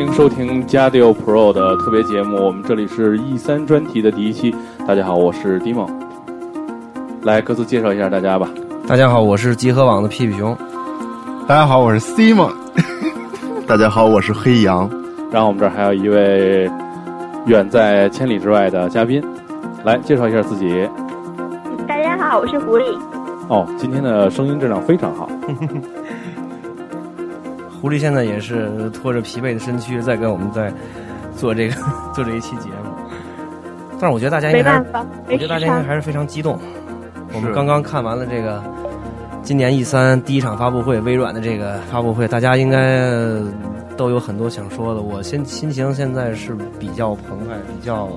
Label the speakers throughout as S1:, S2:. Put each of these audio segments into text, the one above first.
S1: 迎收听加迪 Pro 的特别节目，我们这里是 E 三专题的第一期。大家好，我是 d i m o 来各自介绍一下大家吧。
S2: 大家好，我是集合网的屁屁熊。
S3: 大家好，我是 Simon。
S4: 大家好，我是黑羊。
S1: 然后我们这儿还有一位远在千里之外的嘉宾，来介绍一下自己。
S5: 大家好，我是狐狸。
S1: 哦，今天的声音质量非常好。
S2: 狐狸现在也是拖着疲惫的身躯在跟我们在做这个做这一期节目，但是我觉得大家应该，我觉得大家应该还是非常激动。我们刚刚看完了这个今年 E 三第一场发布会，微软的这个发布会，大家应该都有很多想说的。我心心情现在是比较澎湃，比较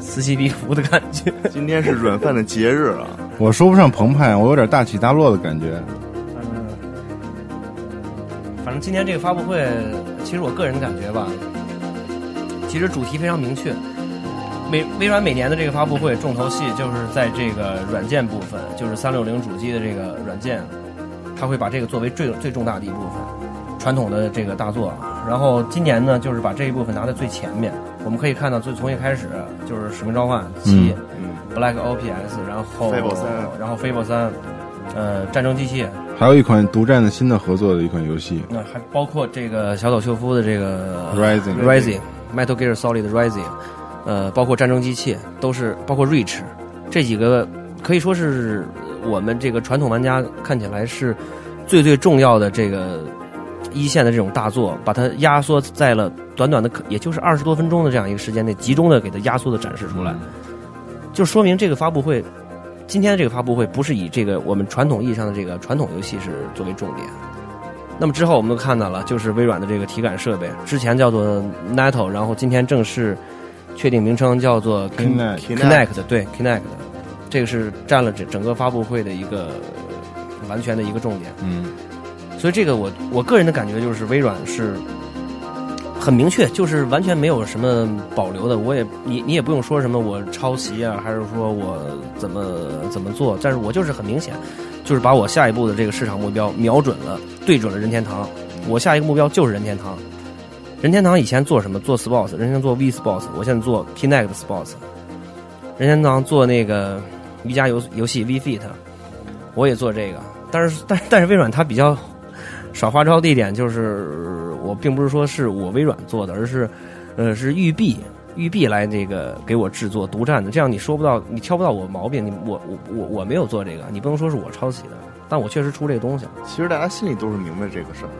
S2: 此起彼伏的感觉。
S4: 今天是软饭的节日啊！
S3: 我说不上澎湃，我有点大起大落的感觉。
S2: 今年这个发布会，其实我个人的感觉吧，其实主题非常明确。微微软每年的这个发布会重头戏就是在这个软件部分，就是三六零主机的这个软件，它会把这个作为最最重大的一部分，传统的这个大作。然后今年呢，就是把这一部分拿在最前面。我们可以看到，最从一开始就是《使命召唤七》、Black Ops，然后然后 Fable 三，呃，战争机器。
S3: 还有一款独占的新的合作的一款游戏，
S2: 那还包括这个小岛秀夫的这个
S3: Rising
S2: Rising Metal Gear Solid Rising，呃，包括战争机器都是包括 Reach 这几个可以说是我们这个传统玩家看起来是最最重要的这个一线的这种大作，把它压缩在了短短的也就是二十多分钟的这样一个时间内，集中的给它压缩的展示出来，就说明这个发布会。今天的这个发布会不是以这个我们传统意义上的这个传统游戏是作为重点。那么之后我们都看到了，就是微软的这个体感设备，之前叫做 Nato，然后今天正式确定名称叫做
S3: Connect，
S2: 对 Connect，这个是占了整整个发布会的一个完全的一个重点。
S3: 嗯，
S2: 所以这个我我个人的感觉就是微软是。很明确，就是完全没有什么保留的。我也你你也不用说什么我抄袭啊，还是说我怎么怎么做。但是我就是很明显，就是把我下一步的这个市场目标瞄准了，对准了任天堂。我下一个目标就是任天堂。任天堂以前做什么？做 Sports，任天堂做 V Sports，我现在做 Kinect Sports。任天堂做那个瑜伽游游戏 V Fit，我也做这个。但是但但是微软它比较。耍花招的一点就是，我并不是说是我微软做的，而是，呃，是育碧，育碧来这个给我制作独占的。这样你说不到，你挑不到我毛病。你我我我我没有做这个，你不能说是我抄袭的，但我确实出这个东西了。
S4: 其实大家心里都是明白这个事
S3: 儿，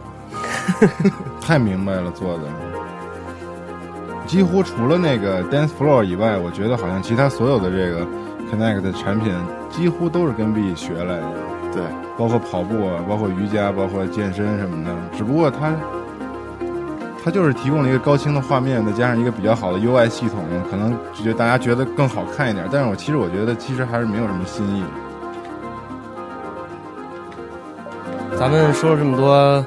S3: 太明白了做的。几乎除了那个 Dance Floor 以外，我觉得好像其他所有的这个 Connect 的产品几乎都是跟 B 学来的。
S4: 对。
S3: 包括跑步啊，包括瑜伽，包括健身什么的。只不过它，它就是提供了一个高清的画面，再加上一个比较好的 UI 系统，可能觉得大家觉得更好看一点。但是我其实我觉得，其实还是没有什么新意。
S2: 咱们说了这么多，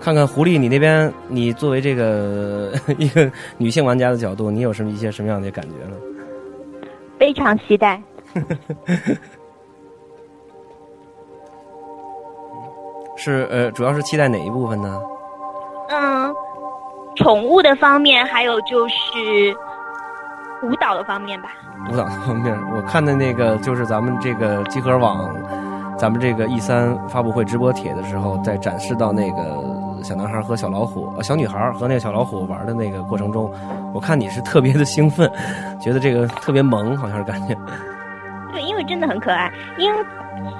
S2: 看看狐狸，你那边，你作为这个 一个女性玩家的角度，你有什么一些什么样的感觉呢？
S5: 非常期待。
S2: 是呃，主要是期待哪一部分呢？
S5: 嗯，宠物的方面，还有就是舞蹈的方面吧。
S2: 舞蹈的方面，我看的那个就是咱们这个集合网，咱们这个 E 三发布会直播帖的时候，在展示到那个小男孩和小老虎、小女孩和那个小老虎玩的那个过程中，我看你是特别的兴奋，觉得这个特别萌，好像是感觉。
S5: 对，因为真的很可爱。因为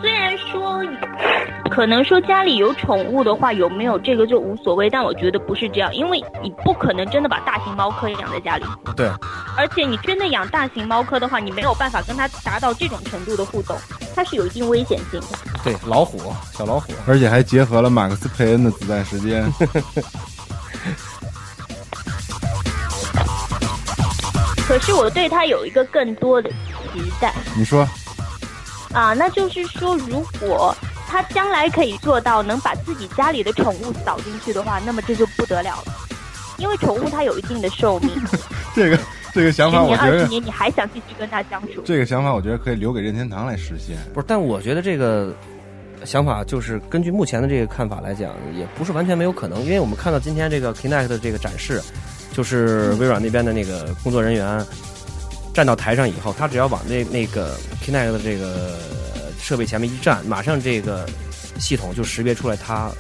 S5: 虽然说，可能说家里有宠物的话，有没有这个就无所谓，但我觉得不是这样，因为你不可能真的把大型猫科养在家里。
S2: 对，
S5: 而且你真的养大型猫科的话，你没有办法跟它达到这种程度的互动，它是有一定危险性的。
S2: 对，老虎，小老虎，
S3: 而且还结合了马克思佩恩的子弹时间。
S5: 可是我对它有一个更多的期待
S3: 你说，
S5: 啊，那就是说，如果他将来可以做到能把自己家里的宠物扫进去的话，那么这就不得了了。因为宠物它有一定的寿命，
S3: 这个这个想法，我觉得
S5: 年二十年，你还想继续跟它相处？
S3: 这个想法，我觉得可以留给任天堂来实现。
S2: 不是，但我觉得这个想法就是根据目前的这个看法来讲，也不是完全没有可能，因为我们看到今天这个 Kinect 的这个展示，就是微软那边的那个工作人员站到台上以后，他只要往那那个 Kinect 的这个设备前面一站，马上这个系统就识别出来他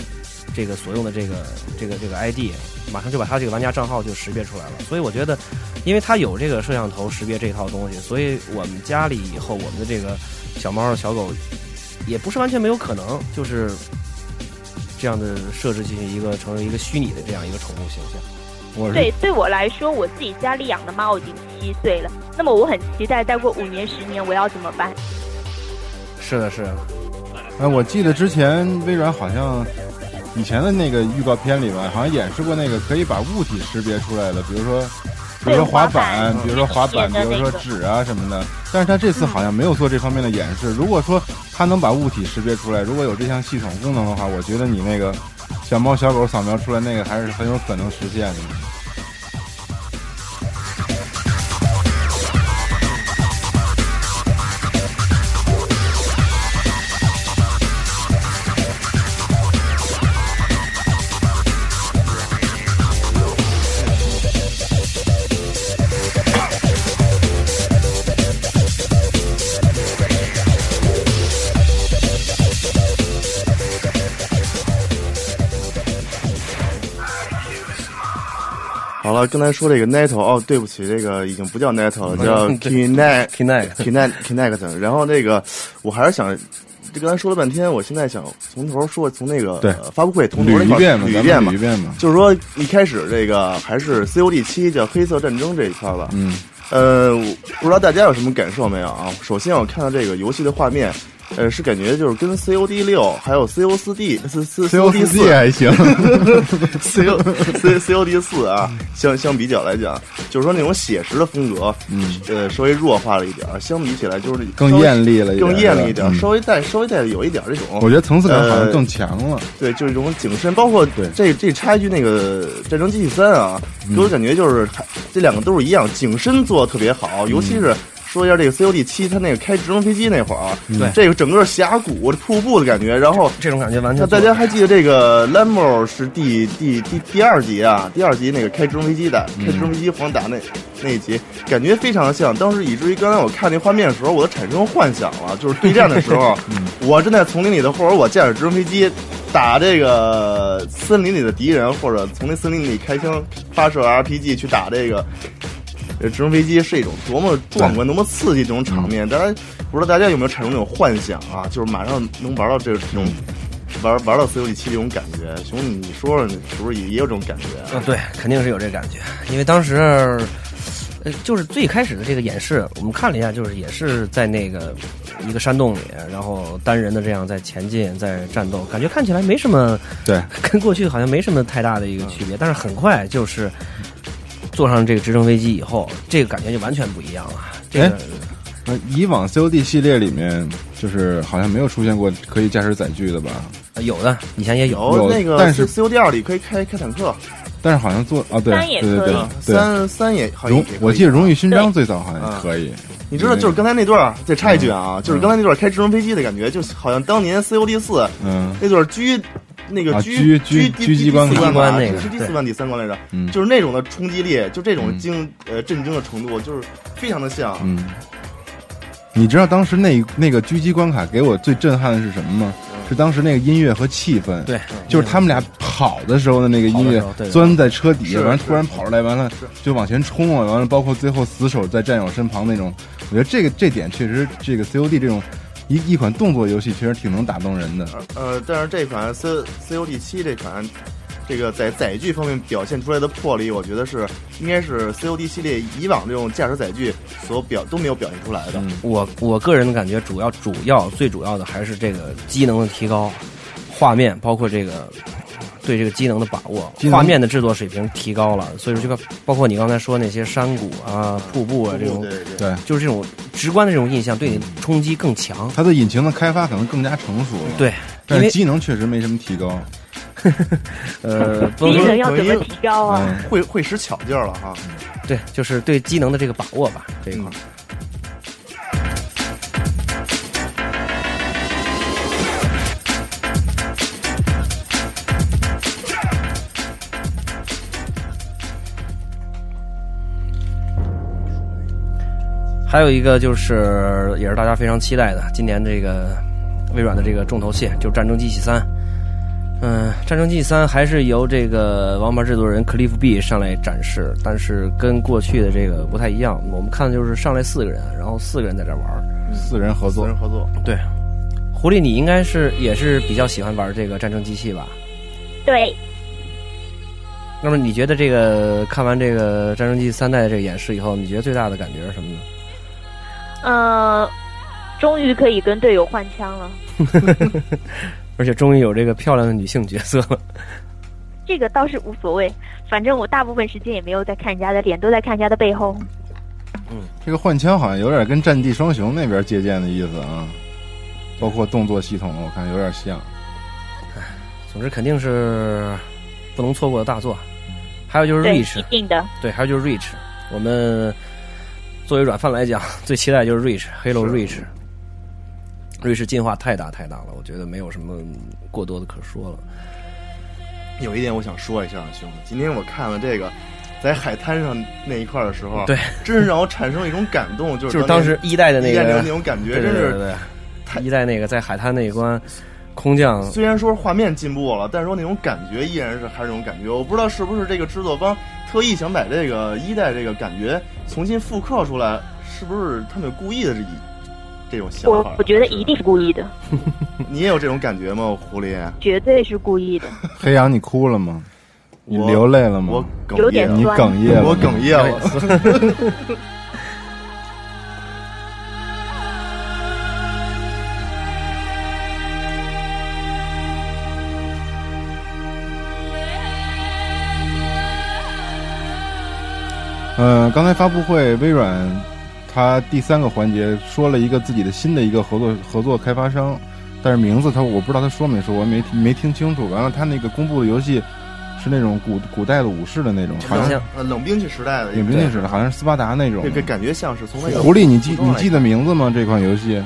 S2: 这个所用的这个这个这个 ID，马上就把他这个玩家账号就识别出来了。所以我觉得，因为他有这个摄像头识别这套东西，所以我们家里以后我们的这个小猫小狗也不是完全没有可能，就是这样的设置进行一个成为一个虚拟的这样一个宠物形象。
S3: 我
S5: 对，对我来说，我自己家里养的猫已经七岁了，那么我很期待，再过五年、十年我要怎么办？
S2: 是的，是的，
S3: 哎，我记得之前微软好像以前的那个预告片里边，好像演示过那个可以把物体识别出来的，比如说，比如说滑板，比如说滑板，比如说纸啊什么的。但是他这次好像没有做这方面的演示。如果说他能把物体识别出来，如果有这项系统功能的话，我觉得你那个小猫小狗扫描出来那个还是很有可能实现的。
S4: 刚才说这个 Netto，哦，对不起，这个已经不叫 Netto 了，叫 Kinect。然后那个，我还是想，这刚才说了半天，我现在想从头说，从那个呃发布会
S3: 捋一遍嘛，
S4: 捋一遍嘛
S3: 捋一。遍嘛。
S4: 就是说，一开始这个还是 COD 七叫黑色战争这一块儿吧。
S3: 嗯，
S4: 呃，我不知道大家有什么感受没有啊？首先，我看到这个游戏的画面，呃，是感觉就是跟 COD 六还有 CO 四
S3: COD
S4: 四
S3: 还行，
S4: C O C C O D 四啊，相相比较来讲，就是说那种写实的风格，
S3: 嗯，
S4: 呃，稍微弱化了一点，相比起来就是
S3: 更艳丽了一点
S4: 更艳丽一点，
S3: 嗯
S4: 稍微带稍微带有一点这种，
S3: 我觉得层次感好像
S4: 呃
S3: 更强了。
S4: 对，就是这种景深，包括
S3: 对
S4: 这这插一句，那个《战争机器三》啊，
S3: 嗯
S4: 给我感觉就是还这两个都是一样，景深做的特别好，尤其是。说一下这个 COD 七，它那个开直升飞机那会儿啊，
S2: 对
S4: 这个整个峡谷、瀑布的感觉，然后
S2: 这种感觉完全
S4: 那大家还记得这个 Lambo 是第第第第二集啊？第二集那个开直升飞机的，开直升飞机黄打那那一集，感觉非常的像。当时以至于刚才我看那画面的时候，我都产生幻想了，就是对战的时候，我正在丛林里头，或者我驾驶直升飞机打这个森林里的敌人，或者从那森林里开枪发射 RPG 去打这个。呃，直升飞机是一种多么壮观、多么刺激这种场面，大家不知道大家有没有产生那种幻想啊？就是马上能玩到这种玩玩到 COD 七这种感觉。熊，你说说，你是不是也也有这种感觉啊？
S2: 嗯，对，肯定是有这感觉，因为当时，呃，就是最开始的这个演示，我们看了一下，就是也是在那个一个山洞里，然后单人的这样在前进，在战斗，感觉看起来没什么，
S3: 对，
S2: 跟过去好像没什么太大的一个区别，但是很快就是坐上这个直升飞机以后，这个感觉就完全不一样了。这个
S3: 以往 COD 系列里面，就是好像没有出现过可以驾驶载具的吧？
S2: 呃有的，以前也有，
S3: 有
S4: 那个
S3: 但是
S4: COD 二里可以开开坦克，
S3: 但是好像做啊，对
S5: 三也
S3: 对对对
S5: 可以
S4: 啊
S3: 对，
S4: 三三也好像
S3: 荣
S4: 也可以
S3: 我记得荣誉勋章最早好像可以。
S4: 你知道，就是刚才那段儿，再插一句啊，
S3: 嗯
S4: 就是刚才那段儿开直升飞机的感觉，就好像当年 COD 四
S3: 嗯
S4: 那段狙那个
S3: 啊
S4: 狙
S3: 狙狙击关卡
S4: 第四关
S2: 关那个对
S4: 是第四关第三关来着，
S3: 嗯。
S4: 就是那种的冲击力，就这种
S3: 嗯。
S4: 惊呃震惊的程度，就是非常的像。
S3: 嗯，你知道当时那那个狙击关卡给我最震撼的是什么吗？是当时那个音乐和气氛，
S2: 对，
S3: 就是他们俩跑的时候的那个音乐钻在车底下，完了突然跑出来，完了就往前冲啊，完了包括最后死守在战友身旁那种，我觉得这个这点确实，这个 COD 这种一一款动作游戏其实挺能打动人的。
S4: 呃，但是这款 C COD 七这款，这个在载具方面表现出来的魄力，我觉得是应该是 COD 系列以往这种驾驶载具所表都没有表现出来的。
S3: 嗯
S2: 我我个人的感觉，主要主要最主要的还是这个机能的提高，画面包括这个对这个机能的把握画面的制作水平提高了，所以说这个包括你刚才说那些山谷啊、瀑布啊这种
S4: 对，
S2: 就是这种直观的这种印象，对你冲击更强。
S3: 它的引擎的开发可能更加成熟了，，
S2: 对，因
S3: 但是
S2: 为
S3: 机能确实没什么提高。
S2: 呃，
S5: 机
S2: 说
S5: 能要怎么提高啊？
S3: 嗯，
S4: 会会使巧劲儿了哈。
S2: 对，就是对机能的这个把握吧，这一块儿。还有一个就是，也是大家非常期待的，今年这个微软的这个重头戏就是《战争机器三》。嗯，《战争机器三》还是由这个王牌制作人 Cliff B 上来展示，但是跟过去的这个不太一样。我们看的就是上来四个人，然后四个人在这玩儿。
S3: 四人合作
S4: 四人，合作，
S2: 对，狐狸，你应该是也是比较喜欢玩这个战争机器吧？
S5: 对，
S2: 那么你觉得这个看完这个战争机器三代的这个演示以后，你觉得最大的感觉是什么呢？
S5: 呃，终于可以跟队友换枪了。
S2: 而且终于有这个漂亮的女性角色了。
S5: 这个倒是无所谓，反正我大部分时间也没有在看人家的脸，都在看人家的背后。
S3: 嗯这个换枪好像有点跟《战地双雄》那边借鉴的意思啊，包括动作系统，我看有点像。
S2: 总之肯定是不能错过的大作。还有就是，Reach，
S5: 一定的。
S2: 对，还有就是 Reach，我们作为软饭来讲，最期待就是 Reach Halo Reach。Reach 进化太大太大了，我觉得没有什么过多的可说了。
S4: 有一点我想说一下，兄弟，今天我看了这个。在海滩上那一块的时候，
S2: 对，
S4: 真是让我产生了一种感动，就是
S2: 就是当时一代的那个
S4: 那种感觉，真是
S2: 一代那个在海滩那一关，空降
S4: 虽然说画面进步了，但是说那种感觉依然是还是那种感觉。我不知道是不是这个制作方特意想把这个一代这个感觉重新复刻出来，是不是他们有故意的这一这种想法？
S5: 我我觉得一定是故意的，
S4: 你也有这种感觉吗，狐狸？
S5: 绝对是故意的。
S3: 黑羊，你哭了吗？你流泪了吗？
S4: 我哽
S5: 有点
S4: 咽了，
S3: 你哽咽了？
S4: 我哽咽了。
S3: 嗯，刚才发布会，微软它第三个环节说了一个自己的新的一个合作合作开发商，但是名字他我不知道他说没说，我没没听清楚。完了，他那个公布的游戏是那种古古代的武士的那种，好像
S4: 冷兵器时代的，
S3: 冷兵器似的，好像是斯巴达那种
S4: 这。个感觉像是从那个
S3: 狐狸，你记你记得名字吗？这款游戏？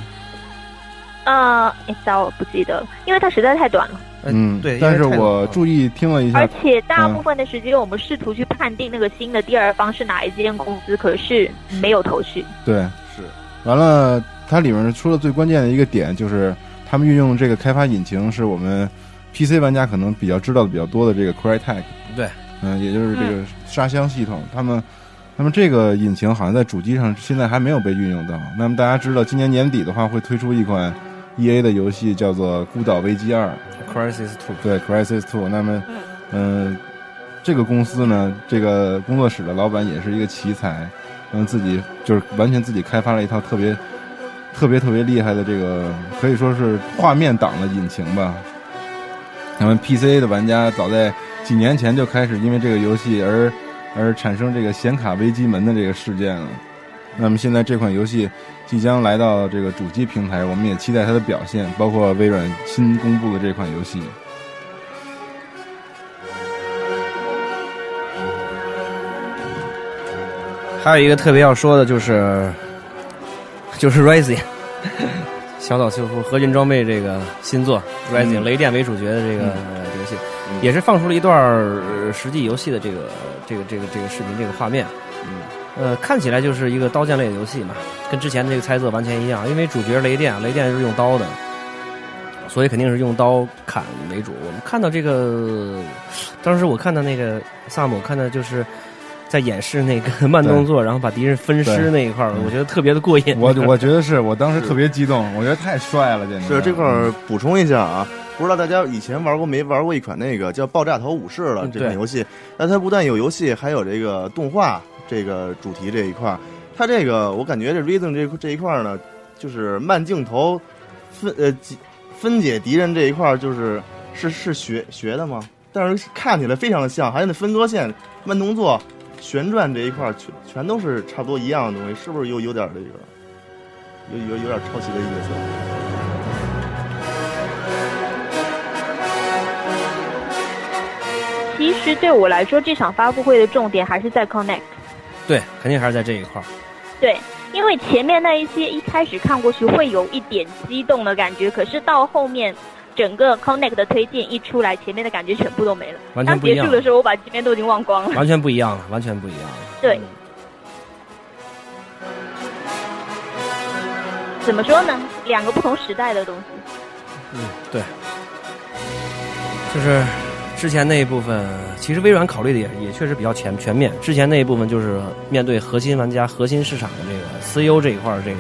S5: 呃，哎，糟，我不记得了，因为它实在太短了，
S3: 嗯，
S2: 对
S3: 但是我注意听了一下
S5: 而，且大部分的时间我们试图去判定那个新的第二方是哪一间公司，可是没有头绪。
S3: 对，
S4: 是。
S3: 完了，它里面说的最关键的一个点就是，他们运用这个开发引擎是我们 PC 玩家可能比较知道的比较多的这个 Crytek，
S2: 对，
S3: 嗯，也就是这个沙箱系统。他们，那么这个引擎好像在主机上现在还没有被运用到。那么大家知道，今年年底的话会推出一款 EA 的游戏，叫做《孤岛危机二》。
S2: Crisis Two，
S3: 对，Crisis Two。那么，嗯、这个公司呢，这个工作室的老板也是一个奇才，嗯，自己就是完全自己开发了一套特别、特别特别厉害的这个，可以说是画面党的引擎吧。那么 PC 的玩家早在几年前就开始因为这个游戏而而产生这个显卡危机门的这个事件了。那么现在这款游戏即将来到这个主机平台，我们也期待它的表现，包括微软新公布的这款游戏。
S2: 还有一个特别要说的就是，就是 Rising，小岛秀夫合金装备这个新作 Rising，、
S3: 嗯
S2: 雷电为主角的这个、游戏，也是放出了一段呃实际游戏的这个这个这个这个视频这个画面。呃，看起来就是一个刀剑类的游戏嘛，跟之前的这个猜测完全一样，因为主角雷电，雷电是用刀的，所以肯定是用刀砍为主。我们看到这个，当时我看到那个萨姆，看到就是在演示那个 慢动作，然后把敌人分尸那一块儿，我觉得特别的过瘾。
S3: 我我觉得是我当时特别激动，我觉得太帅了，简直
S4: 是这块儿补充一下啊，不知道大家以前玩过没玩过一款那个叫《爆炸头武士》的这款游戏？那它不但有游戏，还有这个动画这个主题这一块儿。它这个我感觉这 Rhythm 这这一块儿呢，就是慢镜头分呃几分解敌人这一块儿，就是是是学学的吗？但是看起来非常的像，还有那分割线、慢动作、旋转这一块儿，全全都是差不多一样的东西，是不是有有点这个有有有点抄袭的意思？
S5: 其实对我来说，这场发布会的重点还是在 Connect。
S2: 对，肯定还是在这一块儿。
S5: 对，因为前面那一些一开始看过去会有一点激动的感觉，可是到后面整个 Connect 的推荐一出来，前面的感觉全部都没了。当
S2: 完全不一样
S5: 结束的时候，我把前面都已经忘光了。
S2: 完全不一样了，完全不一样了。
S5: 对，怎么说呢？两个不同时代的东西。
S2: 嗯，对，就是之前那一部分，其实微软考虑的也也确实比较全全面。之前那一部分就是面对核心玩家、核心市场的这个 CEO 这一块儿，这个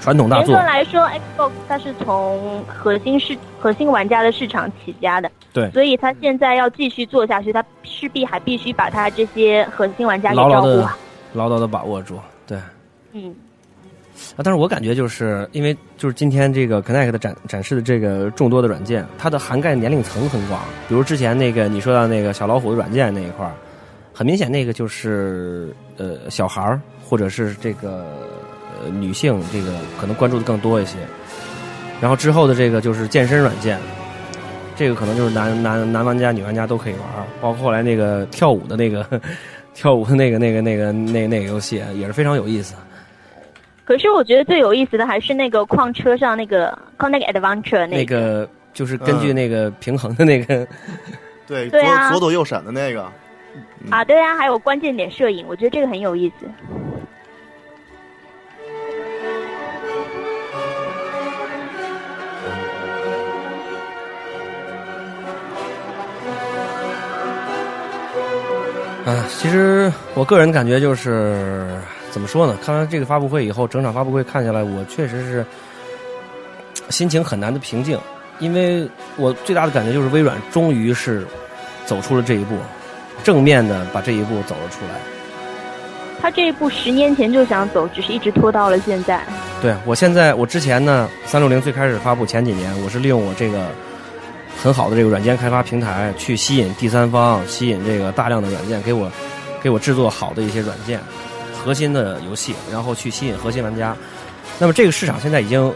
S2: 传统大
S5: 严格来说，Xbox 它是从核心市核心玩家的市场起家的，
S2: 对
S5: 所以它现在要继续做下去，它势必还必须把它这些核心玩家给
S2: 牢牢的
S5: 照顾好。
S2: 牢牢的把握住。对，
S5: 嗯，
S2: 啊，但是我感觉就是因为就是今天这个 Connect 的展展示的这个众多的软件，它的涵盖年龄层很广。比如之前那个你说到那个小老虎的软件那一块儿，很明显那个就是呃小孩儿或者是这个呃女性这个可能关注的更多一些。然后之后的这个就是健身软件，这个可能就是男男男玩家、女玩家都可以玩，包括后来那个跳舞的那个 跳舞的那个那个那个那那个游戏也是非常有意思。
S5: 可是我觉得最有意思的还是那个矿车上那个 Connect Adventure
S2: 那
S5: 个。
S2: 个就是根据那个平衡的那个，
S4: 对，
S5: 对啊。
S4: 左左躲右闪的那个，
S5: 啊，对啊，还有关键点摄影，我觉得这个很有意思。
S2: 啊，其实我个人感觉就是怎么说呢？看完这个发布会以后，整场发布会看下来，我确实是心情很难的平静，因为我最大的感觉就是微软终于是走出了这一步，正面的把这一步走了出来。
S5: 他这一步十年前就想走，只是一直拖到了现在。
S2: 对我现在，我之前呢，三六零最开始发布前几年，我是利用我这个很好的这个软件开发平台，去吸引第三方，吸引这个大量的软件给我给我制作好的一些软件，核心的游戏，然后去吸引核心玩家。那么这个市场现在已经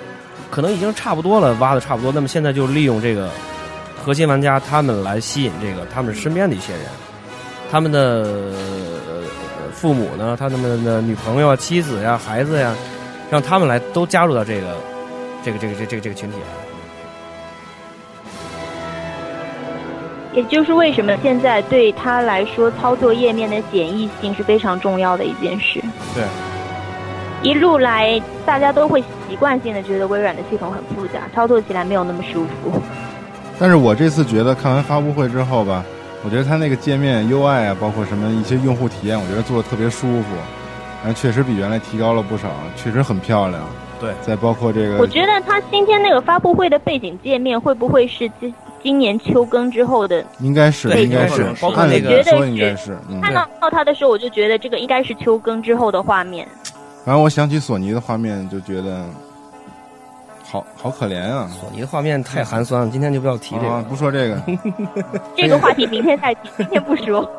S2: 可能已经差不多了，挖的差不多。那么现在就利用这个核心玩家，他们来吸引这个他们身边的一些人，他们的、父母呢，他们的女朋友、妻子呀、孩子呀。让他们来都加入到这个这个这个这个这个这个群体。
S5: 也就是为什么现在对他来说，操作页面的简易性是非常重要的一件事。
S2: 对，
S5: 一路来大家都会习惯性的觉得微软的系统很复杂，操作起来没有那么舒服。
S3: 但是我这次觉得看完发布会之后吧，我觉得它那个界面 UI 啊，包括什么一些用户体验，我觉得做的特别舒服。然后确实比原来提高了不少，确实很漂亮。
S2: 对，
S5: 嗯
S3: 再包括这个，
S5: 我觉得它今天那个发布会的背景界面会不会是今今年秋更之后的？
S3: 应该是，
S2: 对
S3: 应该是
S4: 应该，是
S2: 包括
S3: 按理
S2: 那个
S3: 说应该是。嗯，
S5: 看到到它的时候，我就觉得这个应该是秋更之后的画面。
S3: 然后我想起索尼的画面，就觉得好好可怜啊。
S2: 索尼的画面太寒酸了，今天就不要提这个。
S3: 啊，不说这个，
S5: 这个话题明天再提，今天不说。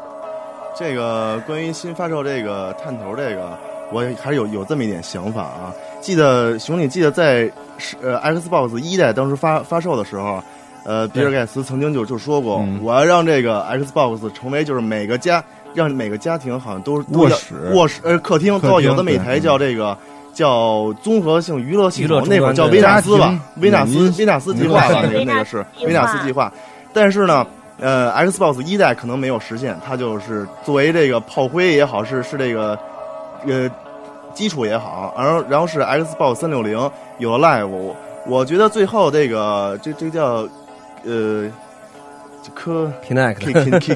S4: 这个关于新发售这个探头这个，我还是有有这么一点想法啊。记得熊，你记得在是呃 Xbox 一代当时发发售的时候，呃，比尔盖茨曾经就就说过，
S3: 嗯。
S4: 我要让这个 Xbox 成为就是每个家让每个家庭好像都
S3: 卧室。
S4: 卧室呃客厅
S3: 客
S4: 都要有
S3: 厅
S4: 这么一台叫这个。叫综合性娱乐系统
S2: 娱乐，
S4: 那会儿叫维纳斯吧，维纳斯维纳斯计划吧，那个那个是 维纳斯计划。但是呢，呃，Xbox 一代可能没有实现，它就是作为这个炮灰也好，是是这个，呃，基础也好，然后然后是 Xbox 三六零有了 Live，我觉得最后这个这这叫呃科
S2: Kinect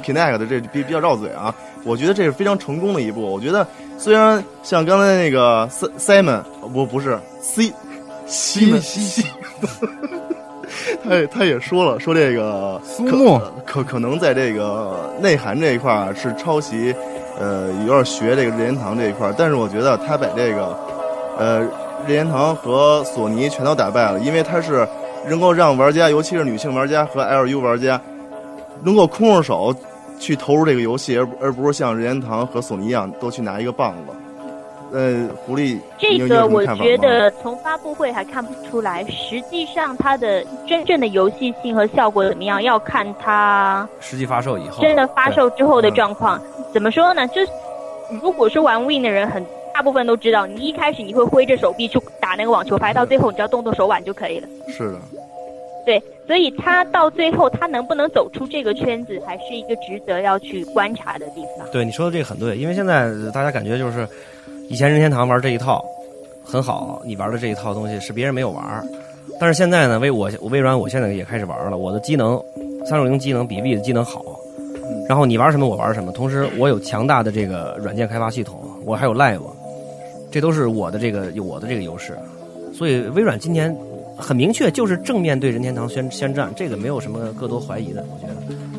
S4: Kinect 的这比比较绕嘴啊，我觉得这是非常成功的一步。我觉得虽然像刚才那个 Simon 不不是 C 西西西，他也他也说了，说这个
S3: 苏木
S4: 可可能在这个内涵这一块儿是抄袭，呃，有点学这个任天堂这一块儿，但是我觉得他把这个呃任天堂和索尼全都打败了，因为他是能够让玩家，尤其是女性玩家和 LU 玩家，能够空着手去投入这个游戏，而而不是像任天堂和索尼一样都去拿一个棒子。呃，狐狸，
S5: 这个我觉得从发布会还看不出来，实际上它的真正的游戏性和效果怎么样，要看它
S2: 实际发售以后，
S5: 真的发售之后的
S4: 嗯
S5: 状况。怎么说呢？就是如果说玩 Win 的人很大部分都知道，你一开始你会挥着手臂去打那个网球拍，到最后你只要动动手腕就可以了。
S4: 是的，
S5: 对，所以他到最后他能不能走出这个圈子，还是一个值得要去观察的地方。
S2: 对你说的这个很对，因为现在呃大家感觉就是，以前任天堂玩这一套很好，你玩的这一套东西是别人没有玩，但是现在呢，微我微软我现在也开始玩了，我的机能三六零机能比 V 的机能好，然后你玩什么我玩什么，同时我有强大的这个软件开发系统，我还有 Live，这都是我的这个有我的这个优势，所以微软今年很明确就是正面对任天堂宣宣战，这个没有什么过多怀疑的，我觉得。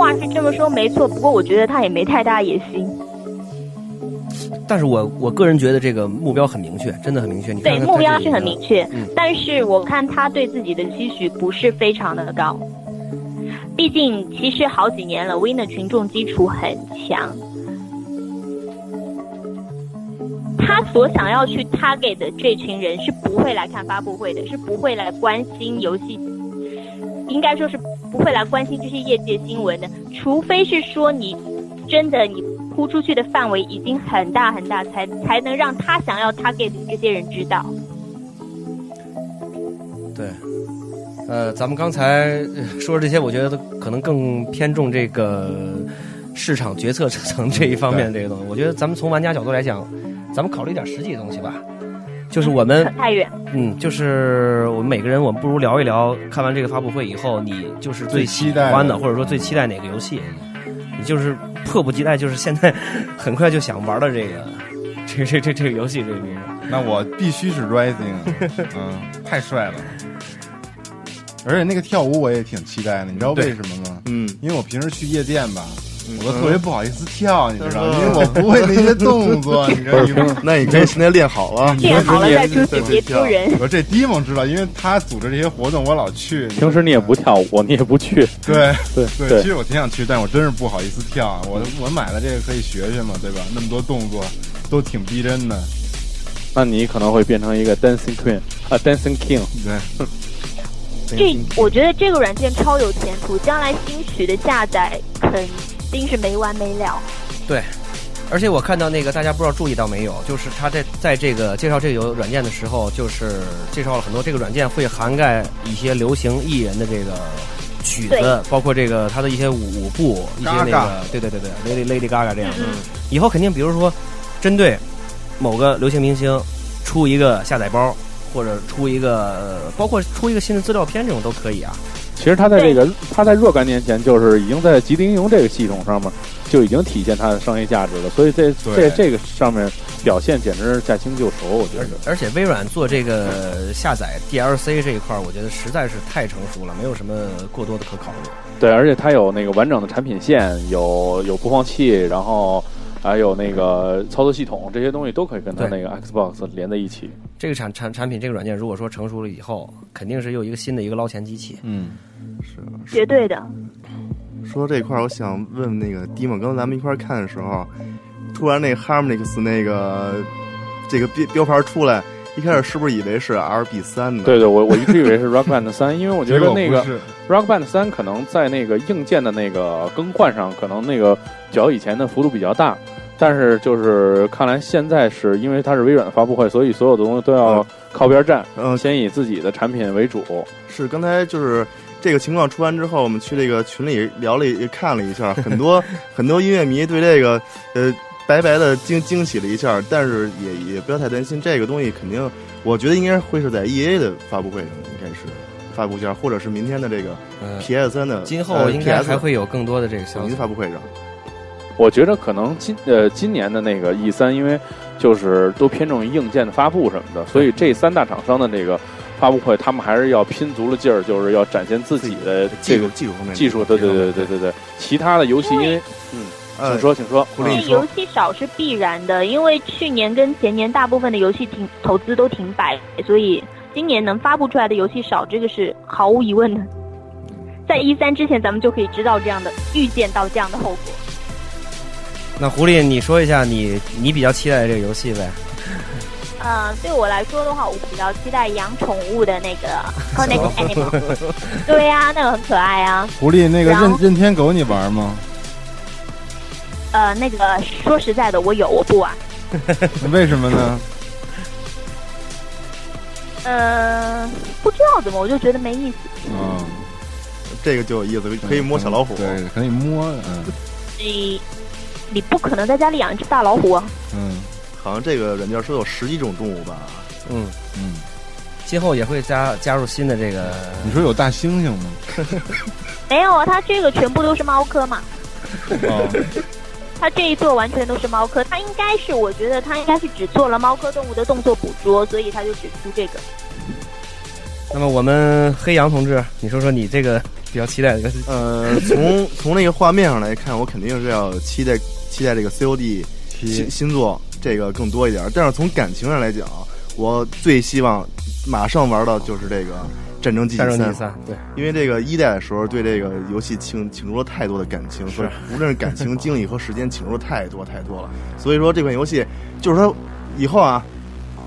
S5: 话是这么说没错，不过我觉得他也没太大野心。
S2: 但是我我个人觉得这个目标很明确，真的很明确。你看
S5: 对，目标是很明确，
S2: 嗯
S5: 但是我看他对自己的期许不是非常的高。毕竟，其实好几年了，Win 的群众基础很强，他所想要去 target 的这群人是不会来看发布会的，是不会来关心游戏，应该说是不会来关心这些业界新闻的，除非是说你真的你铺出去的范围已经很大很大，才才能让他想要 target 的这些人知道。
S2: 对，呃，咱们刚才呃说这些，我觉得可能更偏重这个市场决策层这一方面这个东西。我觉得咱们从玩家角度来讲，咱们考虑点实际的东西吧。就是我们，
S5: 太远，
S2: 嗯，就是我们每个人，我们不如聊一聊，看完这个发布会以后，你就是最
S3: 期待的
S2: 欢的，或者说最期待哪个游戏？你就是迫不及待，就是现在 很快就想玩的这个，这这这这个游戏这个名字。
S3: 那我必须是 Rising，嗯，太帅了。而且那个跳舞我也挺期待的，你知道为什么吗？
S4: 嗯，
S3: 因为我平时去夜店吧，
S4: 嗯
S3: 我都特别不好意思跳，你知道因为我不会那些动作，你知道吗？
S4: 那你可以现在练好了。
S5: 练好了再出去，别丢人。
S3: 我这 Dimon 知道，因为他组织这些活动，我老去。
S1: 平时你也不跳舞，你也不去，
S3: 对
S1: 对
S3: 对，其实我挺想去，但是我真是不好意思跳。我我买了这个可以学学嘛，对吧？那么多动作都挺逼真的，
S1: 那你可能会变成一个 dancing queen 啊，dancing king。
S3: 对。
S5: 这我觉得这个软件超有前途，将来新曲的下载肯定是没完没了。
S2: 对，而且我看到那个大家不知道注意到没有，就是他在在这个介绍这个有软件的时候，就是介绍了很多这个软件会涵盖一些流行艺人的这个曲子，包括这个他的一些舞舞步，一些那个对对对对，Lady Lady Gaga 这样的。
S5: 嗯
S2: 以后肯定比如说针对某个流行明星出一个下载包。或者出一个，呃包括出一个新的资料片，这种都可以啊。
S1: 其实它在这个，它在若干年前就是已经在吉林应用这个系统上面就已经体现它的商业价值了，所以这这这个上面表现简直是驾轻就熟，我觉得。
S2: 而且微软做这个下载 DLC 这一块，我觉得实在是太成熟了，没有什么过多的可考虑。
S1: 对，而且它有那个完整的产品线，有有播放器，然后还有那个操作系统，这些东西都可以跟它那个 Xbox 连在一起。
S2: 这个产产产品，这个软件如果说成熟了以后，肯定是又一个新的一个捞钱机器。
S1: 嗯，是
S5: 绝对的。
S4: 说这块儿，我想问那个迪蒙，刚才咱们一块儿看的时候，突然那个 Harmonix 那个这个标标牌出来，一开始是不是以为是 RB 三呢？
S1: 对对，我我一直以为是 Rock Band 三，因为我觉得那个 Rock Band 三可能在那个硬件的那个更换上，可能那个较以前的幅度比较大。但是就是看来现在是因为它是微软的发布会，所以所有的东西都要靠边站，
S4: 嗯，
S1: 先以自己的产品为主。
S4: 是刚才就是这个情况出完之后，我们去这个群里聊了一看了一下，很多 很多音乐迷对这个呃白白的惊惊喜了一下，但是也也不要太担心，这个东西肯定，我觉得应该会是在 E A 的发布会上，应该是发布一下，或者是明天的这个
S2: 嗯
S4: ，P S 三的，
S2: 今后
S4: 呃
S2: 应该还会有更多的这个消息。
S4: 发布会上，
S1: 我觉得可能今呃今年的那个 E 三，因为就是都偏重于硬件的发布什么的，所以这三大厂商的这个发布会，他们还是要拼足了劲儿，就是要展现自己的
S4: 技术
S1: 这个
S4: 技术方面
S1: 技术。对对对对对对，其他的游戏因为嗯，
S4: 呃
S1: 请说请说，
S4: 狐狸说
S5: 因为游戏少是必然的，因为去年跟前年大部分的游戏停投资都停摆，所以今年能发布出来的游戏少，这个是毫无疑问的。在一三之前，咱们就可以知道这样的预见到这样的后果。
S2: 那狐狸，你说一下你你比较期待的这个游戏呗？
S5: 呃，对我来说的话，我比较期待养宠物的那个 Connect Animal。对呀、那个很可爱啊。
S3: 狐狸那个任任天狗你玩吗？
S5: 呃，那个说实在的，我有，我不玩。
S3: 为什么呢？
S5: 呃，不知道怎么，我就觉得没意思。
S3: 嗯，
S4: 这个就有意思，可以摸小老虎。
S3: 对，可以摸，嗯
S5: 你你不可能在家里养一只大老虎啊。
S3: 嗯
S4: 好像这个软件说有十几种动物吧？
S2: 嗯，
S3: 嗯。
S2: 今后也会加加入新的这个。
S3: 你说有大猩猩吗？
S5: 没有啊，它这个全部都是猫科嘛。
S3: 哦，
S5: 它这一做完全都是猫科，它应该是，我觉得它应该是只做了猫科动物的动作捕捉，所以它就只出这个。
S2: 那么我们黑羊同志，你说说你这个比较期待的一个
S4: 呃，从从那个画面上来看，我肯定是要期待期待这个 COD 新新作这个更多一点。但是从感情上来讲，我最希望马上玩到就是这个《战争机器三
S2: 战争第》，三？对，
S4: 因为这个一代的时候对这个游戏倾倾注了太多的感情，所以无论是感情、精力和时间倾注了太多太多了。所以说这款游戏就是说以后啊，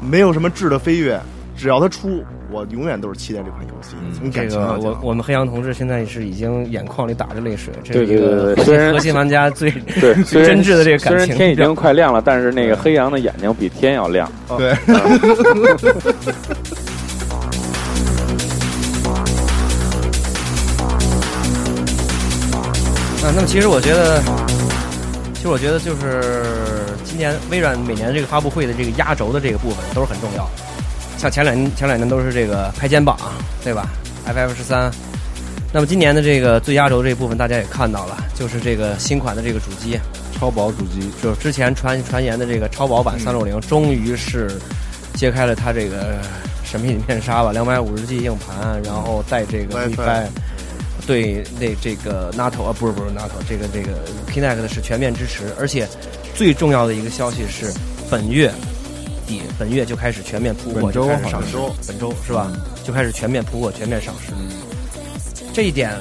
S4: 没有什么质的飞跃，只要它出，我永远都是期待这款游戏。从感情
S2: 个我我们黑羊同志现在是已经眼眶里打着泪水，这个
S1: 虽然
S2: 核心玩家最
S1: 对，虽然
S2: 真挚的这个感情
S1: 虽然天已经快亮了，但是那个黑羊的眼睛比天要亮。
S3: 对，
S2: 那么其实我觉得，其实我觉得就是今年微软每年这个发布会的这个压轴的这个部分都是很重要。像前两年前两年都是这个拍肩膀，对吧？FF 十三。那么今年的这个最压轴这一部分大家也看到了，就是这个新款的这个主机，
S3: 超薄主机，
S2: 就是之前传传言的这个超薄版三六零，终于是揭开了它这个神秘的面纱吧，两百五十 G 硬盘，然后带这个
S4: WiFi，
S2: 对那这个 NATO 啊，不是不是 NATO，这个这个 Kinect 是全面支持，而且最重要的一个消息是本月底本月就开始全面铺货，
S3: 本周
S2: 就开始上市本周是吧？就开始全面铺货，全面上市。这一点，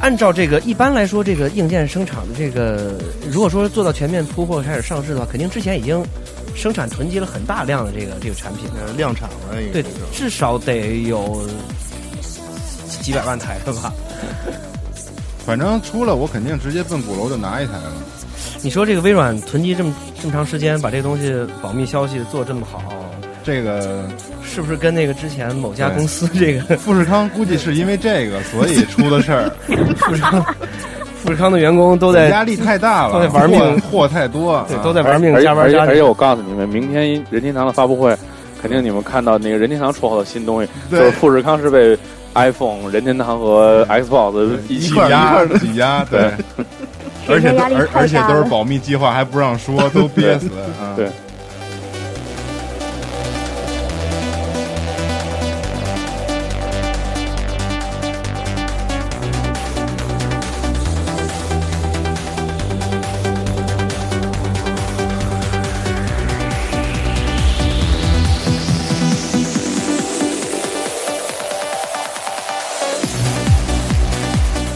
S2: 按照这个一般来说，这个硬件生产的这个，如果说做到全面铺货开始上市的话，肯定之前已经生产囤积了很大量的这个这个产品，
S4: 呃量产了，
S2: 对，至少得有几百万台了吧？
S3: 反正出了我肯定直接奔鼓楼就拿一台了。
S2: 你说这个微软囤积这么这么长时间，把这个东西保密消息做这么好，
S3: 这个
S2: 是不是跟那个之前某家公司这个
S3: 富士康估计是因为这个，所以出的事儿，
S2: 富士康富士康的员工都在
S3: 压力太大了，
S2: 都在玩命
S3: 货货太多，啊
S2: 对都在玩命
S1: 而且
S2: 加班加点
S1: 而且而且我告诉你们，明天任天堂的发布会，肯定你们看到那个任天堂出好的新东西，就是富士康是被 iPhone、任天堂和 Xbox 一起
S3: 压。
S1: 一块儿
S3: 挤压，对，而且而而且都是保密计划，还不让说，都憋死啊！
S1: 对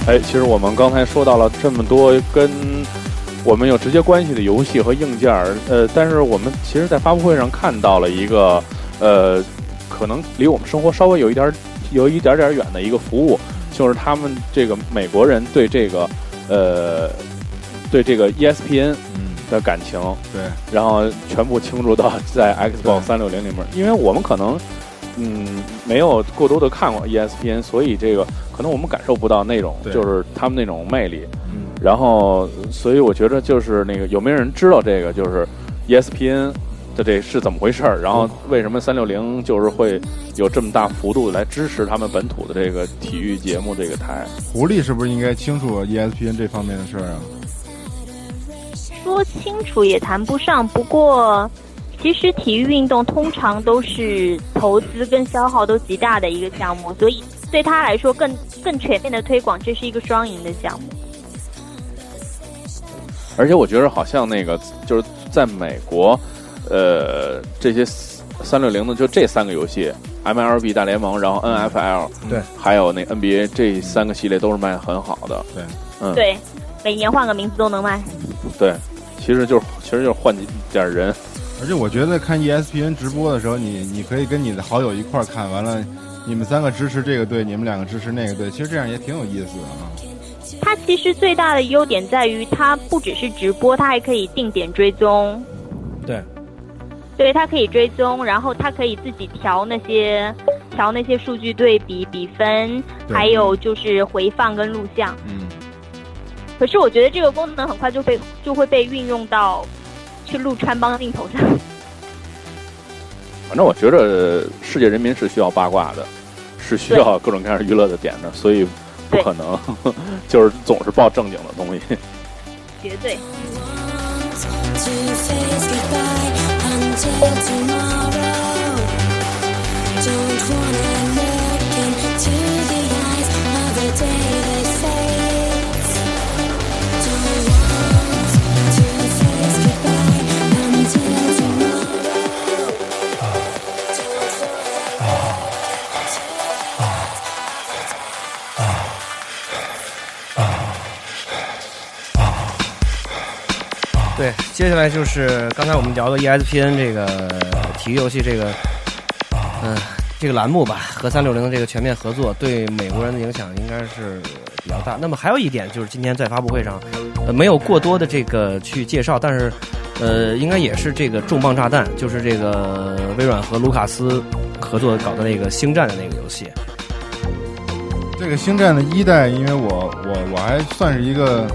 S1: 哎，其实我们刚才说到了这么多跟我们有直接关系的游戏和硬件儿，呃，但是我们其实，在发布会上看到了一个，呃，可能离我们生活稍微有一点儿有一点点儿远的一个服务，就是他们这个美国人对这个，呃，对这个 E ESPN
S3: 嗯，
S1: 的感情，
S3: 对，
S1: 然后全部倾注到在 Xbox
S3: 对。
S1: 三六零里面，因为我们可能嗯没有过多的看过 E ESPN，所以这个可能我们感受不到那种就是他们那种魅力。
S3: 嗯，
S1: 然后，所以我觉得就是那个有没有人知道这个，就是 ESPN 的这是怎么回事儿？然后为什么三六零就是会有这么大幅度来支持他们本土的这个体育节目这个台？
S3: 狐狸是不是应该清楚 E ESPN 这方面的事儿啊？
S5: 说清楚也谈不上，不过其实体育运动通常都是投资跟消耗都极大的一个项目，所以对他来说更更全面的推广，这是一个双赢的项目。
S1: 而且我觉得好像那个就是在美国，呃，这些三六零的就这三个游戏，MLB 大联盟，然后 NFL，
S2: 对，
S1: 还有那 NBA 这三个系列都是卖的很好的。
S3: 对，
S1: 嗯，
S5: 对，每年换个名字都能卖。
S1: 对，其实就是其实就是换几点人。
S3: 而且我觉得看 E ESPN 直播的时候，你你可以跟你的好友一块儿看，完了你们三个支持这个队，你们两个支持那个队，其实这样也挺有意思的啊。
S5: 它其实最大的优点在于，它不只是直播，它还可以定点追踪。
S2: 对，
S5: 对，它可以追踪，然后它可以自己调那些调那些数据对比、比分，还有就是回放跟录像。
S3: 嗯，
S5: 可是我觉得这个功能很快就被就会被运用到去录穿帮镜头上。
S1: 反正我觉着，世界人民是需要八卦的，是需要各种各样娱乐的点的，所以不可能就是总是报正经的东西。
S5: 绝对。
S2: 接下来就是刚才我们聊的 ESPN 这个体育游戏这个，嗯、这个栏目吧，和三六零的这个全面合作，对美国人的影响应该是比较大。那么还有一点就是今天在发布会上，呃，没有过多的这个去介绍，但是，呃，应该也是这个重磅炸弹，就是这个微软和卢卡斯合作搞的那个星战的那个游戏。
S3: 这个星战的一代，因为我我我还算是一个，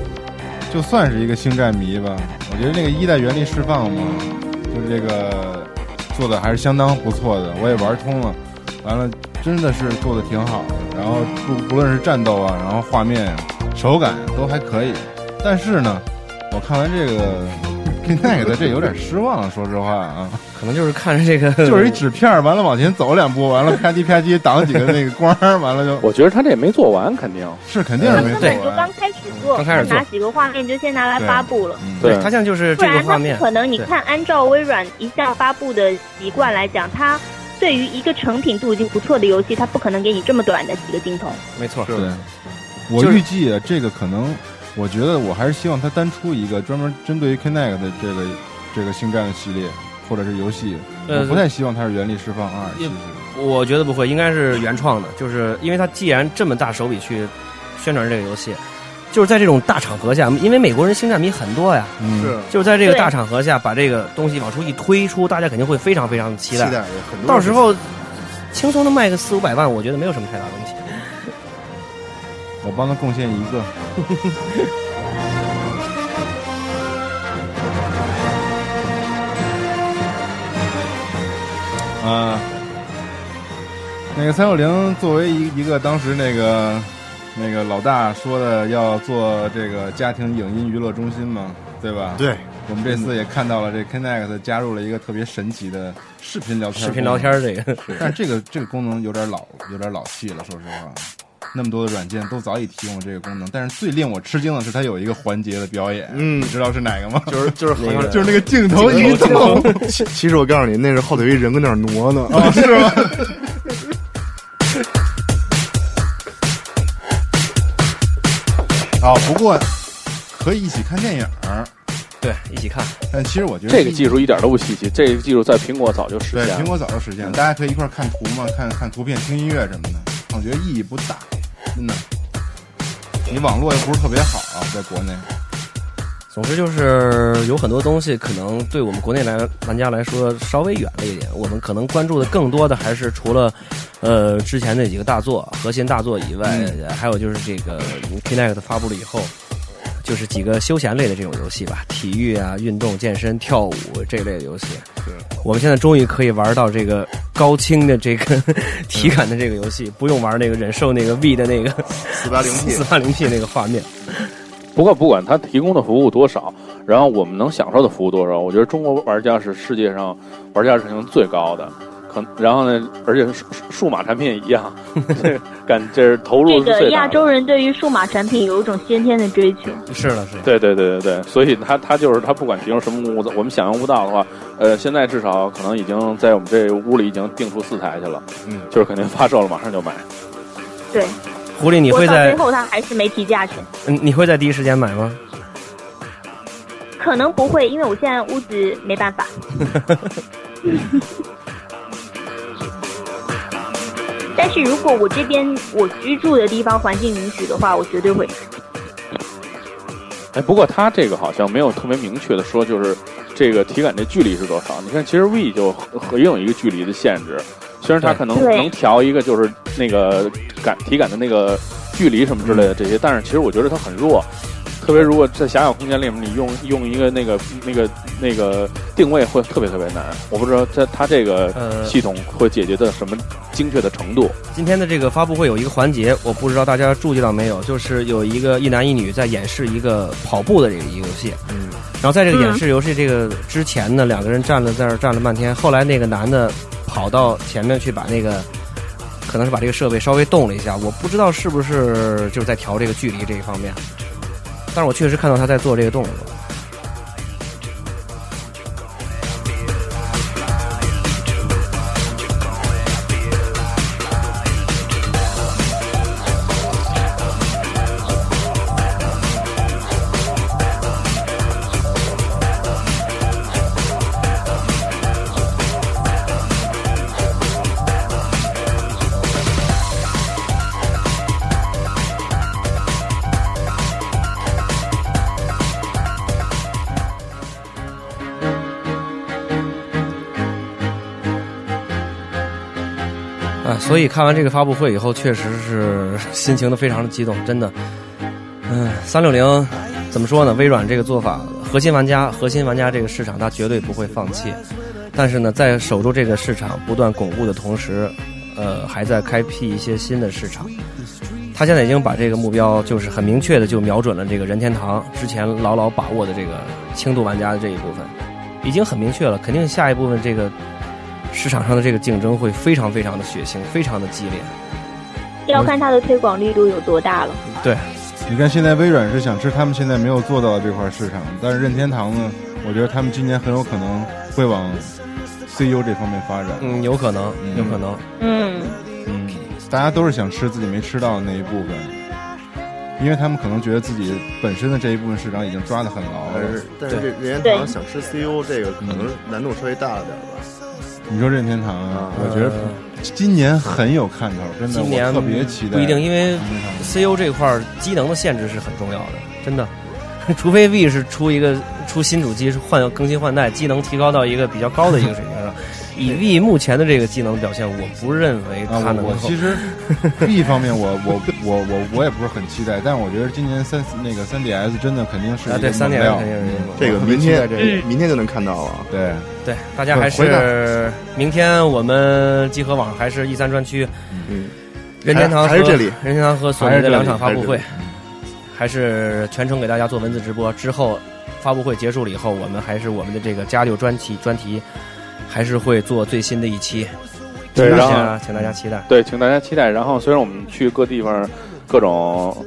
S3: 就算是一个星战迷吧。我觉得那个一代原力释放嘛，就是这个做的还是相当不错的，我也玩通了，完了真的是做的挺好的。然后不不论是战斗啊，然后画面呀、手感都还可以。但是呢，我看完这个 Kinect 这有点失望，说实话啊。
S2: 可能就是看着这个，
S3: 就是一纸片儿，完了往前走两步，完了啪叽啪叽挡几个那个光儿，完了就
S1: 我觉得他这也没做完，肯定。
S3: 是肯定是没做
S2: 对
S3: 完
S5: 就刚。开始做，
S2: 刚开始做
S5: 拿几个画面就先拿来发布了。
S3: 嗯，
S1: 对
S2: 他现在就是
S5: 不然它不
S2: 这个画面，
S5: 可能。你看，按照微软一向发布的习惯来讲，它对于一个成品度已经不错的游戏，它不可能给你这么短的几个镜头。
S2: 没错，
S3: 对，我预计啊这个可能，我觉得我还是希望它单出一个专门针对于 Kinect 的这个这个星战的系列或者是游戏，
S2: 呃
S3: 我不太希望它是原力释放二。其实，
S2: 我觉得不会，应该是原创的，就是因为它既然这么大手笔去宣传这个游戏，就是在这种大场合下，因为美国人星战迷很多呀，
S3: 嗯，
S2: 就是在这个大场合下把这个东西往出一推出，大家肯定会非常非常期待。
S4: 期待很多
S2: 到时候轻松的卖个四五百万，我觉得没有什么太大问题。
S3: 我帮他贡献一个。啊，那个三六零作为一一个当时那个那个老大说的要做这个家庭影音娱乐中心嘛，对吧？，
S4: 对，
S3: 我们这次也看到了这 Kinect 加入了一个特别神奇的视频聊天，
S2: 视频聊天。这个，
S3: 但是这个这个功能有点老，有点老气了，说实话。那么多的软件都早已提供了这个功能，但是最令我吃惊的是，它有一一个环节的表演，
S4: 嗯
S3: 你知道是哪个吗？
S4: 就是就是好像
S3: 就是那个镜头移动，
S4: 其其实我告诉你，那是后头有一人跟那儿挪呢。
S3: 啊，是吗？啊，不过可以一起看电影儿，
S2: 对，一起看。
S3: 但其实我觉得
S1: 这个技术一点都不稀奇，这个技术在苹果早就实现了。
S3: 对苹果早就实现了，大家可以一块看图嘛，看看图片、听音乐什么的。我觉得意义不大，真的。你网络也不是特别好啊、在国内。
S2: 总之就是有很多东西可能对我们国内来玩家来说稍微远了一点，我们可能关注的更多的还是除了呃之前那几个大作、核心大作以外，还有就是这个 Kinect 发布了以后，就是几个休闲类的这种游戏吧，体育啊、运动、健身、跳舞这类的游戏。我们现在终于可以玩到这个高清的这个 体感的这个游戏，不用玩那个忍受那个 V 的那个
S4: 四八零 P
S2: 四八零 P 那个画面。
S1: 不过不管它提供的服务多少，然后我们能享受的服务多少，我觉得中国玩家是世界上玩家水平最高的。可然后呢，而且数数数码产品也一样，这 感这是投入
S5: 这。个亚洲人对于数码产品有一种先天的追求。
S2: 是的，是的。
S1: 对对对对对，所以他他就是他不管提供什么物，我们想象不到的话，呃，现在至少可能已经在我们这屋里已经定出四台去了，
S3: 嗯，
S1: 就是肯定发售了，马上就买。
S5: 对，
S2: 狐狸，你会在
S5: 最后他还是没提价钱，
S2: 嗯，你会在第一时间买吗？
S5: 可能不会，因为我现在屋子没办法。但是如果我这边我居住的地方环境允许的话，我绝对会。
S1: 哎，不过他这个好像没有特别明确的说，就是这个体感这距离是多少。你看，其实 V 就和也有一个距离的限制，虽然它可能能调一个就是那个感体感的那个距离什么之类的这些，但是其实我觉得它很弱。特别如果在狭小空间里面，你用用一个那个那个那个定位会特别特别难。我不知道它它这个
S2: 呃
S1: 系统会解决的什么精确的程度。
S2: 今天的这个发布会有一个环节，我不知道大家注意到没有，就是有一个一男一女在演示一个跑步的这个游戏。
S3: 嗯，
S2: 然后在这个演示游戏这个之前呢，两个人站了在那儿站了半天，后来那个男的跑到前面去把那个。可能是把这个设备稍微动了一下，我不知道是不是就是在调这个距离这一方面，但是我确实看到他在做这个动作。啊，所以看完这个发布会以后，确实是 心情都非常的激动，真的。嗯，三六零怎么说呢？微软这个做法，核心玩家、核心玩家这个市场，它绝对不会放弃。但是呢，在守住这个市场不断巩固的同时，呃，还在开辟一些新的市场。他现在已经把这个目标，就是很明确的就瞄准了这个任天堂之前牢牢把握的这个轻度玩家的这一部分，已经很明确了。肯定下一部分这个市场上的这个竞争会非常非常的血腥，非常的激烈。
S5: 要看它的推广力度有多大了。
S2: 对，
S3: 你看现在微软是想吃他们现在没有做到的这块市场，但是任天堂呢，我觉得他们今年很有可能会往 CU 这方面发展。
S2: 嗯，有可能，
S3: 嗯
S2: 有可能。
S5: 嗯，
S3: 嗯，大家都是想吃自己没吃到的那一部分，因为他们可能觉得自己本身的这一部分市场已经抓得很牢了
S4: 但是。但是任任天堂想吃 CU 这个可能难度稍微大了点吧。
S3: 你说任天堂啊，
S4: 啊
S3: 我觉得
S2: 呃
S3: 今年很有看头，真的，
S2: 今年
S3: 特别期待。
S2: 不一定，因为
S3: 任天堂
S2: CU 这块儿机能的限制是很重要的，真的。除非 V 是出一个出新主机是换更新换代，机能提高到一个比较高的一个水平上。以 V 目前的这个技能表现，我不认为他，能够。
S3: 我我其实 B 方面我我我我我也不是很期待，但是我觉得今年三那个三 DS 真的肯定是
S2: 啊，对，三点
S3: 猛料
S2: 肯定是
S3: 嗯
S4: 这个明天
S3: 这
S4: 明天就能看到了。
S3: 对，
S2: 对，大家还是明天我们集合网还是 E 三专区，
S4: 嗯，
S2: 任天堂和
S4: 还是这里
S2: 任天堂和索尼的两场发布会
S4: 还是
S2: 全程给大家做文字直播。之后发布会结束了以后，我们还是我们的这个加六专题专题，还是会做最新的一期。
S1: 对然后
S2: 请大家期待。
S1: 对，请大家期待。然后虽然我们去各地方各种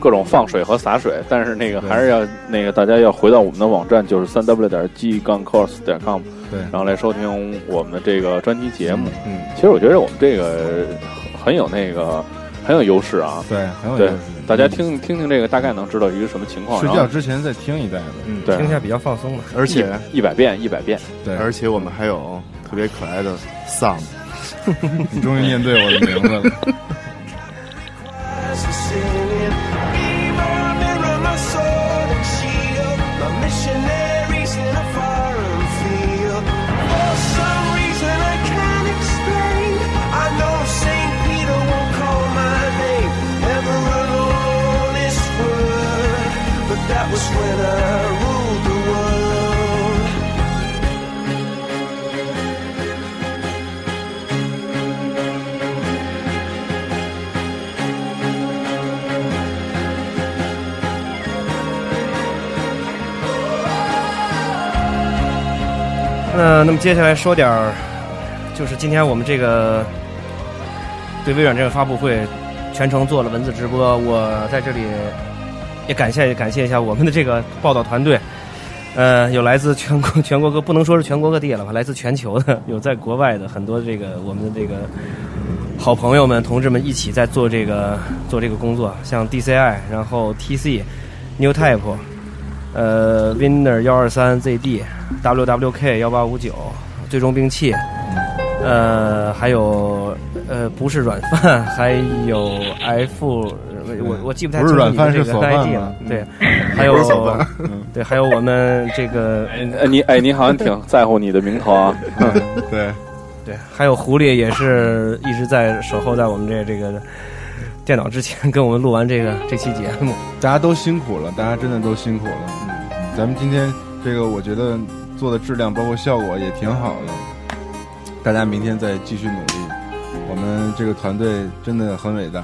S1: 各种放水和洒水，但是那个还是要那个大家要回到我们的网站，就是三 w 点 g 杠 cos 点 com，
S3: 对
S1: 然后来收听我们的这个专辑节目。
S3: 嗯，
S1: 其实我觉得我们这个很有那个很有优势啊。
S3: 对，很有优势。
S1: 大家听听听这个，大概能知道一个什么情况。
S3: 睡觉之前再听一代的，
S4: 嗯，
S1: 对
S2: 听一下比较放松的。
S4: 而且
S1: 一百遍一百遍。
S3: 对，
S4: 而且我们还有特别可爱的 Sam，
S3: 你终于念对我的名字了。
S6: 嗯，
S2: 那么接下来说点儿，就是今天我们这个对微软这个发布会，全程做了文字直播。我在这里也感谢感谢一下我们的这个报道团队。呃，有来自全国 全国各不能说是全国各地了吧，来自全球的，有在国外的很多这个我们的这个好朋友们、同志们一起在做这个做这个工作，像 DCI，然后 TC、New Type，呃，Winner 幺二三 ZD、WWK 幺八五九、最终兵器，呃，还有呃不是软饭，还有 F，我我记不太清楚
S3: 不是软饭
S2: 你的这个
S3: 是锁饭
S2: ID
S3: 吗
S2: 了，对，还有对，还有我们这个
S1: 哎，你哎，你好像挺在乎你的名头啊。
S3: 对，
S2: 对，还有狐狸也是一直在守候在我们这这个电脑之前，跟我们录完这个这期节目。
S3: 大家都辛苦了，大家真的都辛苦了。嗯咱们今天这个，我觉得做的质量包括效果也挺好的，大家明天再继续努力。我们这个团队真的很伟大。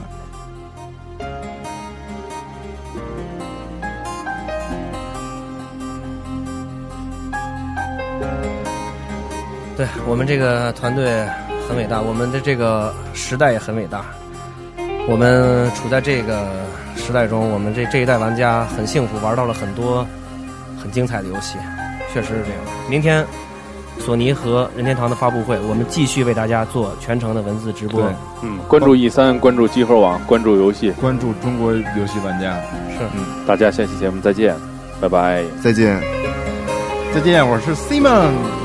S2: 对我们这个团队很伟大，我们的这个时代也很伟大。我们处在这个时代中，我们这这一代玩家很幸福，玩到了很多很精彩的游戏，确实是这样。明天索尼和任天堂的发布会，我们继续为大家做全程的文字直播。
S3: 对，
S1: 嗯，关注 E 三，关注集合网，关注游戏。
S3: 关注中国游戏玩家，
S2: 是。
S1: 嗯，大家下期节目再见，拜拜。
S4: 再见。
S3: 再见，我是 Simon。